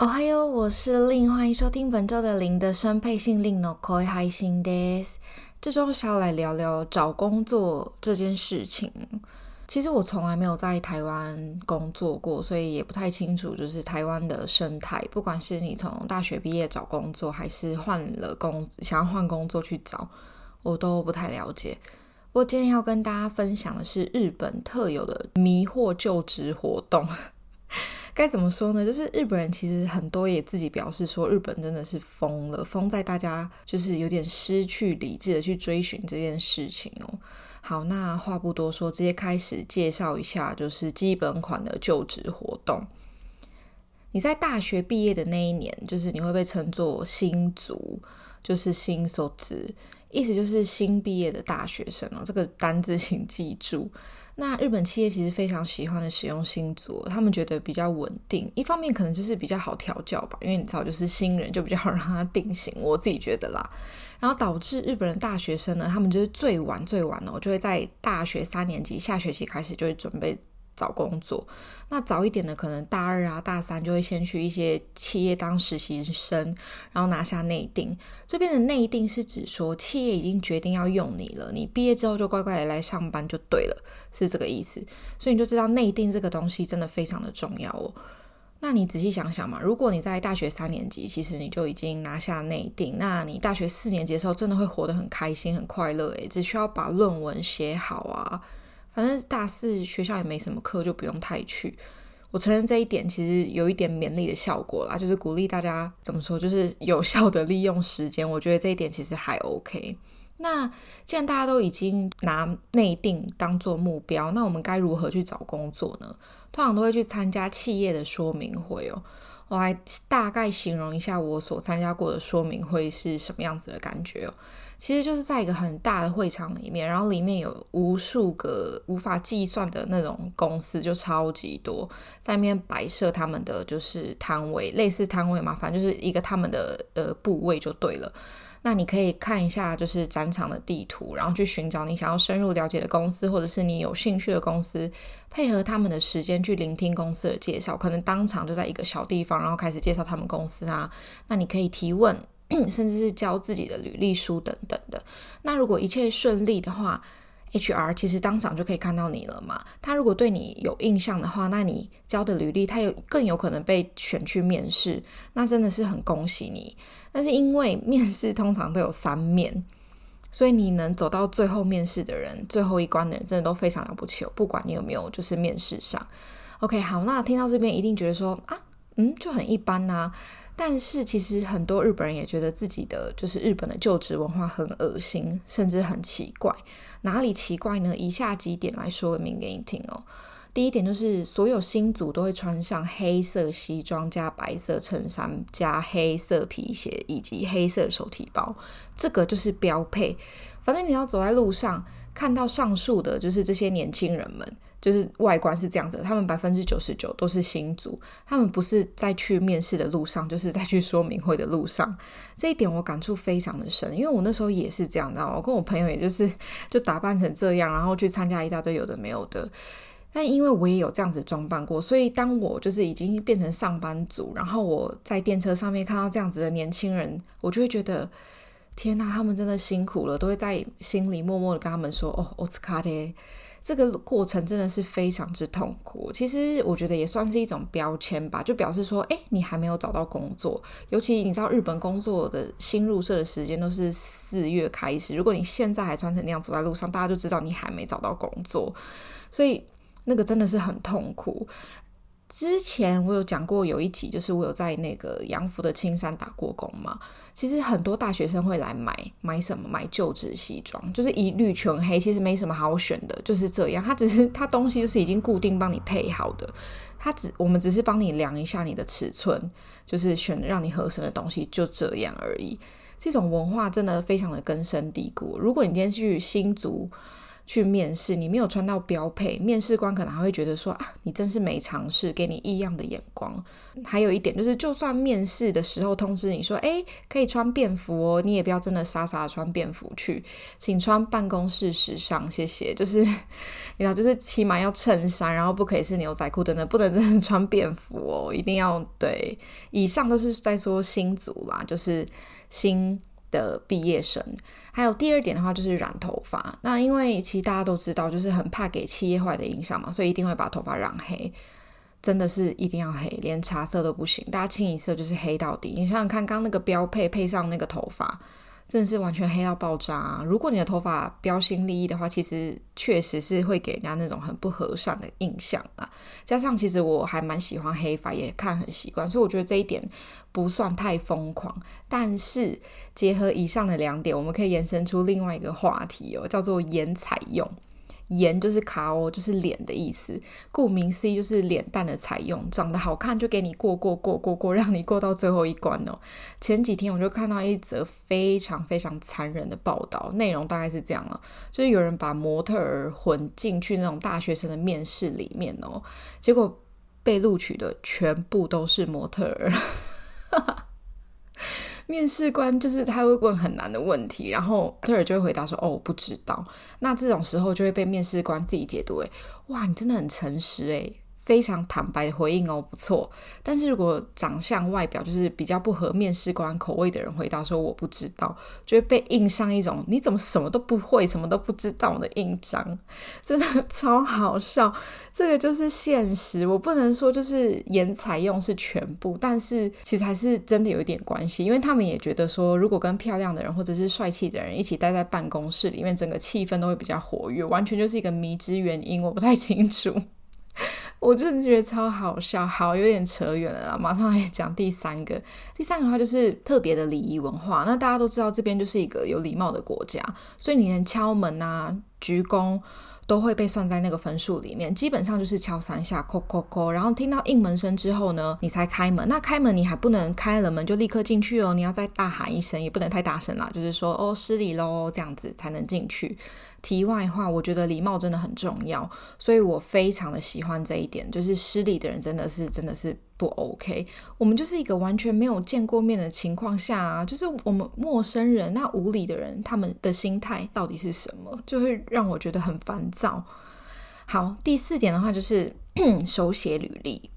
哦嗨哟，我是令，欢迎收听本周的零的声配信令の声配信です。这周想要来聊聊找工作这件事情。其实我从来没有在台湾工作过，所以也不太清楚，就是台湾的生态。不管是你从大学毕业找工作，还是换了工想要换工作去找，我都不太了解。我今天要跟大家分享的是日本特有的迷惑就职活动。 该怎么说呢？就是日本人其实很多也自己表示说，日本真的是疯了，疯在大家就是有点失去理智的去追寻这件事情哦。好，那话不多说，直接开始介绍一下，就是基本款的就职活动。你在大学毕业的那一年，就是你会被称作新卒，就是新卒，意思就是新毕业的大学生哦。这个单字请记住。那日本企业其实非常喜欢的使用星座，他们觉得比较稳定，一方面可能就是比较好调教吧，因为你早，就是新人就比较好让他定型，我自己觉得啦。然后导致日本人大学生呢，他们就是最晚最晚呢，我，就会在大学三年级下学期开始就会准备。找工作，那早一点的可能大二啊、大三就会先去一些企业当实习生，然后拿下内定。这边的内定是指说企业已经决定要用你了，你毕业之后就乖乖的来上班就对了，是这个意思。所以你就知道内定这个东西真的非常的重要哦。那你仔细想想嘛，如果你在大学三年级，其实你就已经拿下内定，那你大学四年级的时候真的会活得很开心、很快乐诶，只需要把论文写好啊。反正大四学校也没什么课，就不用太去。我承认这一点其实有一点勉励的效果啦，就是鼓励大家怎么说，就是有效的利用时间。我觉得这一点其实还 OK。那既然大家都已经拿内定当做目标，那我们该如何去找工作呢？通常都会去参加企业的说明会哦。我来大概形容一下我所参加过的说明会是什么样子的感觉哦。其实就是在一个很大的会场里面，然后里面有无数个无法计算的那种公司，就超级多，在那边摆设他们的就是摊位，类似摊位嘛，反正就是一个他们的呃部位就对了。那你可以看一下就是展场的地图，然后去寻找你想要深入了解的公司，或者是你有兴趣的公司，配合他们的时间去聆听公司的介绍，可能当场就在一个小地方，然后开始介绍他们公司啊。那你可以提问，甚至是交自己的履历书等等的。那如果一切顺利的话，HR 其实当场就可以看到你了嘛。他如果对你有印象的话，那你交的履历他有更有可能被选去面试，那真的是很恭喜你。但是因为面试通常都有三面，所以你能走到最后面试的人，最后一关的人真的都非常了不起哦。不管你有没有就是面试上，OK，好，那听到这边一定觉得说啊，嗯，就很一般呐、但是其实很多日本人也觉得自己的就是日本的就职文化很恶心，甚至很奇怪。哪里奇怪呢？以下几点来说明给你听哦。第一点就是所有新组都会穿上黑色西装加白色衬衫加黑色皮鞋以及黑色手提包，这个就是标配。反正你要走在路上看到上述的，就是这些年轻人们。就是外观是这样子，他们百分之九十九都是新族，他们不是在去面试的路上，就是在去说明会的路上。这一点我感触非常的深，因为我那时候也是这样的，我跟我朋友也就是 就打扮成这样，然后去参加一大堆有的没有的。但因为我也有这样子装扮过，所以当我就是已经变成上班族，然后我在电车上面看到这样子的年轻人，我就会觉得天呐，他们真的辛苦了，都会在心里默默的跟他们说：“哦，奥斯卡的。”这个过程真的是非常之痛苦。其实我觉得也算是一种标签吧，就表示说，哎，你还没有找到工作。尤其你知道，日本工作的新入社的时间都是四月开始。如果你现在还穿成那样走在路上，大家就知道你还没找到工作。所以那个真的是很痛苦。之前我有讲过，有一集就是我有在那个洋服的青山打过工嘛。其实很多大学生会来买买什么？买就职西装，就是一律全黑，其实没什么好选的，就是这样。他只是他东西就是已经固定帮你配好的，他只我们只是帮你量一下你的尺寸，就是选让你合身的东西，就这样而已。这种文化真的非常的根深蒂固。如果你今天去新竹，去面试，你没有穿到标配，面试官可能还会觉得说啊，你真是没尝试，给你异样的眼光。还有一点就是，就算面试的时候通知你说，诶，可以穿便服哦，你也不要真的傻傻的穿便服去，请穿办公室时尚，谢谢。就是，你知道，就是起码要衬衫，然后不可以是牛仔裤等等，不能真的穿便服哦，一定要对。以上都是在说新族啦，就是新。的毕业生，还有第二点的话就是染头发。那因为其实大家都知道，就是很怕给企业坏的影响嘛，所以一定会把头发染黑，真的是一定要黑，连茶色都不行，大家清一色就是黑到底。你想想看，刚那个标配配上那个头发。真的是完全黑到爆炸啊！如果你的头发标新立异的话，其实确实是会给人家那种很不和善的印象啊。加上其实我还蛮喜欢黑发，也看很习惯，所以我觉得这一点不算太疯狂。但是结合以上的两点，我们可以延伸出另外一个话题哦，叫做颜彩用。颜就是卡哦，就是脸的意思。顾名思义，就是脸蛋的采用，长得好看就给你过过过过过，让你过到最后一关哦。前几天我就看到一则非常非常残忍的报道，内容大概是这样了，就是有人把模特儿混进去那种大学生的面试里面哦，结果被录取的全部都是模特儿。面试官就是他会问很难的问题，然后特尔就会回答说：“哦，我不知道。”那这种时候就会被面试官自己解读为：“哇，你真的很诚实诶。”非常坦白的回应哦，不错。但是如果长相外表就是比较不合面试官口味的人回答说我不知道，就会被印上一种你怎么什么都不会、什么都不知道的印章，真的 超好笑。这个就是现实，我不能说就是颜采用是全部，但是其实还是真的有一点关系，因为他们也觉得说，如果跟漂亮的人或者是帅气的人一起待在办公室里面，整个气氛都会比较活跃，完全就是一个谜之原因，我不太清楚。我真的觉得超好笑，好，有点扯远了啦。马上来讲第三个，第三个的话就是特别的礼仪文化。那大家都知道，这边就是一个有礼貌的国家，所以你连敲门啊、鞠躬都会被算在那个分数里面。基本上就是敲三下，扣扣扣，然后听到应门声之后呢，你才开门。那开门你还不能开了门就立刻进去哦，你要再大喊一声，也不能太大声啦，就是说哦，失礼喽，这样子才能进去。题外话，我觉得礼貌真的很重要，所以我非常的喜欢这一点。就是失礼的人真的是真的是不 OK。我们就是一个完全没有见过面的情况下啊，就是我们陌生人，那无理的人，他们的心态到底是什么，就会让我觉得很烦躁。好，第四点的话就是 手写履历。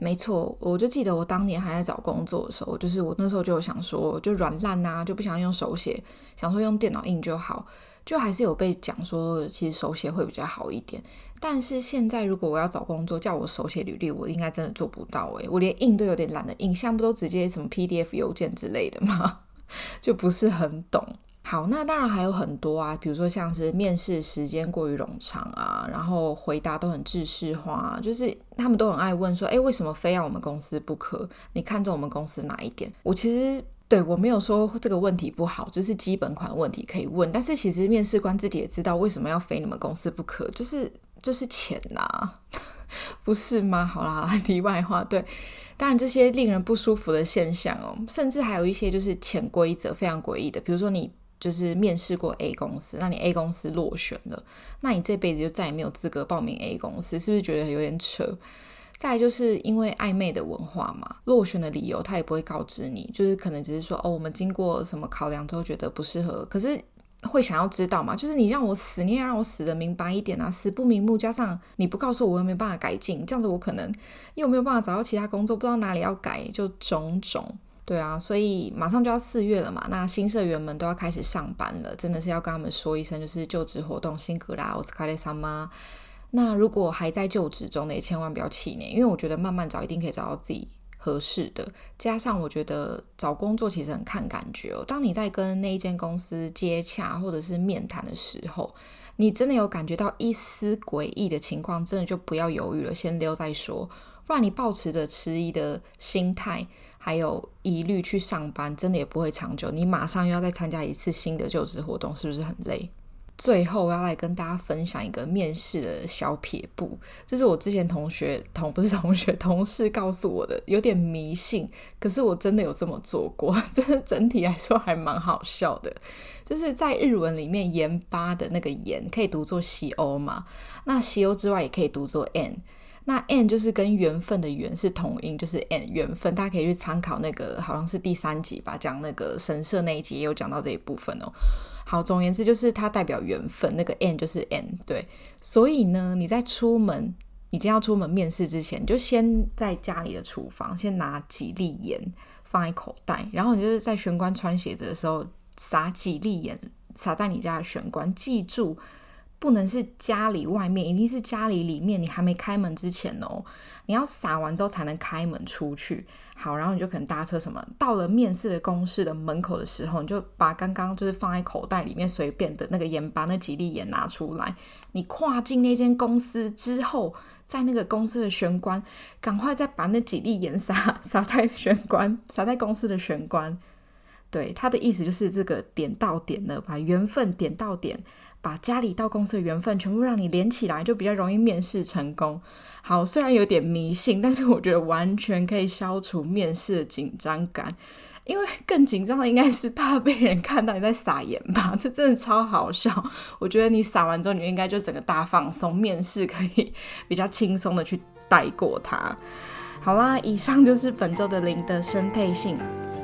没错，我就记得我当年还在找工作的时候，就是我那时候就有想说，就软烂呐，就不想用手写，想说用电脑印就好。就还是有被讲说，其实手写会比较好一点。但是现在如果我要找工作，叫我手写履历，我应该真的做不到诶，我连印都有点懒得印，现在不都直接什么 PDF 邮件之类的吗？就不是很懂。好，那当然还有很多啊，比如说像是面试时间过于冗长啊，然后回答都很制式化，就是他们都很爱问说，诶，为什么非要我们公司不可？你看中我们公司哪一点？我其实。对，我没有说这个问题不好，就是基本款问题可以问，但是其实面试官自己也知道为什么要非你们公司不可，就是就是钱呐、不是吗？好啦，题外话，对，当然这些令人不舒服的现象哦，甚至还有一些就是潜规则非常诡异的，比如说你就是面试过 A 公司，那你 A 公司落选了，那你这辈子就再也没有资格报名 A 公司，是不是觉得有点扯？再就是因为暧昧的文化嘛，落选的理由他也不会告知你，就是可能只是说哦，我们经过什么考量之后觉得不适合，可是会想要知道嘛，就是你让我死，你也让我死得明白一点啊，死不瞑目，加上你不告诉我，我又没办法改进，这样子我可能又没有办法找到其他工作，不知道哪里要改，就种种，对啊，所以马上就要四月了嘛，那新社员们都要开始上班了，真的是要跟他们说一声，就是就职活动辛苦啦，お疲れ様。那如果还在就职中的，也千万不要气馁，因为我觉得慢慢找一定可以找到自己合适的。加上我觉得找工作其实很看感觉哦。当你在跟那一间公司接洽或者是面谈的时候，你真的有感觉到一丝诡异的情况，真的就不要犹豫了，先溜再说。不然你抱持着迟疑的心态，还有疑虑去上班，真的也不会长久。你马上又要再参加一次新的就职活动，是不是很累？最后要来跟大家分享一个面试的小撇步，这是我之前同学同不是同学同事告诉我的，有点迷信，可是我真的有这么做过，真的整体来说还蛮好笑的。就是在日文里面，盐巴的那个盐可以读作西欧嘛，那西欧之外也可以读作 n，那 n 就是跟缘分的缘是同音，就是 n 缘分，大家可以去参考那个好像是第三集吧，讲那个神社那一集也有讲到这一部分哦。好，总而言之就是它代表缘分，那个 n 就是 n，对。所以呢，你在出门，你将要出门面试之前，就先在家里的厨房先拿几粒盐放在口袋，然后你就是在玄关穿鞋子的时候撒几粒盐，撒在你家的玄关，记住。不能是家里外面，一定是家里里面。你还没开门之前哦，你要撒完之后才能开门出去。好，然后你就可能搭车什么，到了面试的公司的门口的时候，你就把刚刚就是放在口袋里面随便的那个盐巴那几粒盐拿出来。你跨进那间公司之后，在那个公司的玄关，赶快再把那几粒盐撒 撒在玄关，撒在公司的玄关。对，他的意思就是这个点到点了，把缘分点到点。把家里到公司的缘分全部让你连起来，就比较容易面试成功。好，虽然有点迷信，但是我觉得完全可以消除面试的紧张感。因为更紧张的应该是怕被人看到你在撒盐吧？这真的超好笑。我觉得你撒完之后，你应该就整个大放松，面试可以 比较轻松的去带过它。好啦，以上就是本周的零的生配信。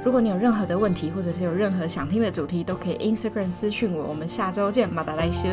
如果你有任何的问题，或者是有任何想听的主题，都可以 Instagram 私讯我。我们下周见，马达来修。